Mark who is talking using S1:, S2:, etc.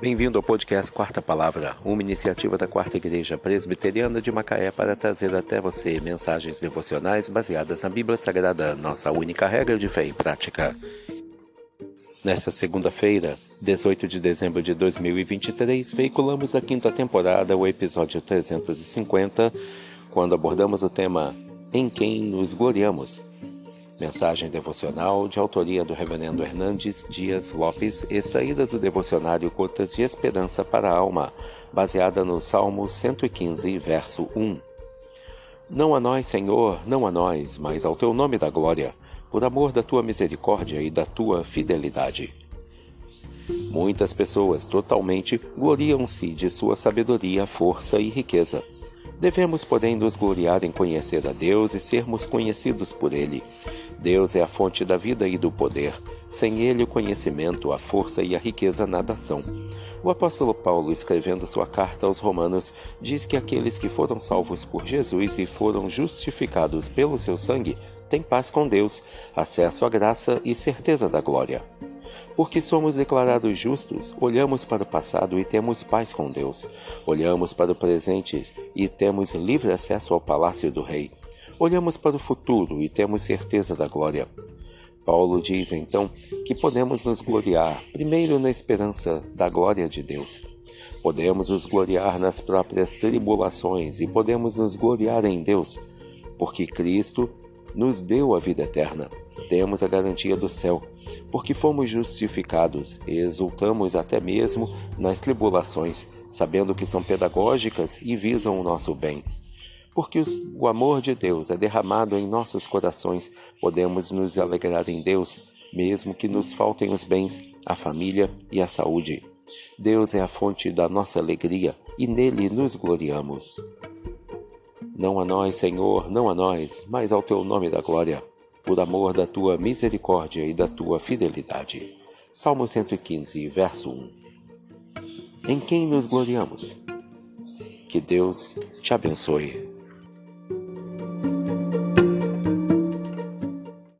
S1: Bem-vindo ao podcast Quarta Palavra, uma iniciativa da Quarta Igreja Presbiteriana de Macaé para trazer até você mensagens devocionais baseadas na Bíblia Sagrada, nossa única regra de fé e prática. Nesta segunda-feira, 18 de dezembro de 2023, veiculamos a quinta temporada, o episódio 350, quando abordamos o tema Em quem nos gloriamos. Mensagem devocional de autoria do Reverendo Hernandes Dias Lopes, extraída do devocionário Gotas de Esperança para a Alma, baseada no Salmo 115, verso 1. Não a nós, Senhor, não a nós, mas ao teu nome da glória, por amor da tua misericórdia e da tua fidelidade. Muitas pessoas totalmente gloriam-se de sua sabedoria, força e riqueza. Devemos, porém, nos gloriar em conhecer a Deus e sermos conhecidos por Ele. Deus é a fonte da vida e do poder. Sem Ele, o conhecimento, a força e a riqueza nada são. O apóstolo Paulo, escrevendo sua carta aos Romanos, diz que aqueles que foram salvos por Jesus e foram justificados pelo seu sangue têm paz com Deus, acesso à graça e certeza da glória. Porque somos declarados justos, olhamos para o passado e temos paz com Deus. Olhamos para o presente e temos livre acesso ao palácio do Rei. Olhamos para o futuro e temos certeza da glória. Paulo diz então que podemos nos gloriar, primeiro na esperança da glória de Deus. Podemos nos gloriar nas próprias tribulações e podemos nos gloriar em Deus, porque Cristo nos deu a vida eterna temos a garantia do céu, porque fomos justificados e exultamos até mesmo nas tribulações, sabendo que são pedagógicas e visam o nosso bem. Porque o amor de Deus é derramado em nossos corações, podemos nos alegrar em Deus, mesmo que nos faltem os bens, a família e a saúde. Deus é a fonte da nossa alegria e nele nos gloriamos. Não a nós, Senhor, não a nós, mas ao teu nome da glória por amor da tua misericórdia e da tua fidelidade. Salmo 115, verso 1. Em quem nos gloriamos? Que Deus te abençoe.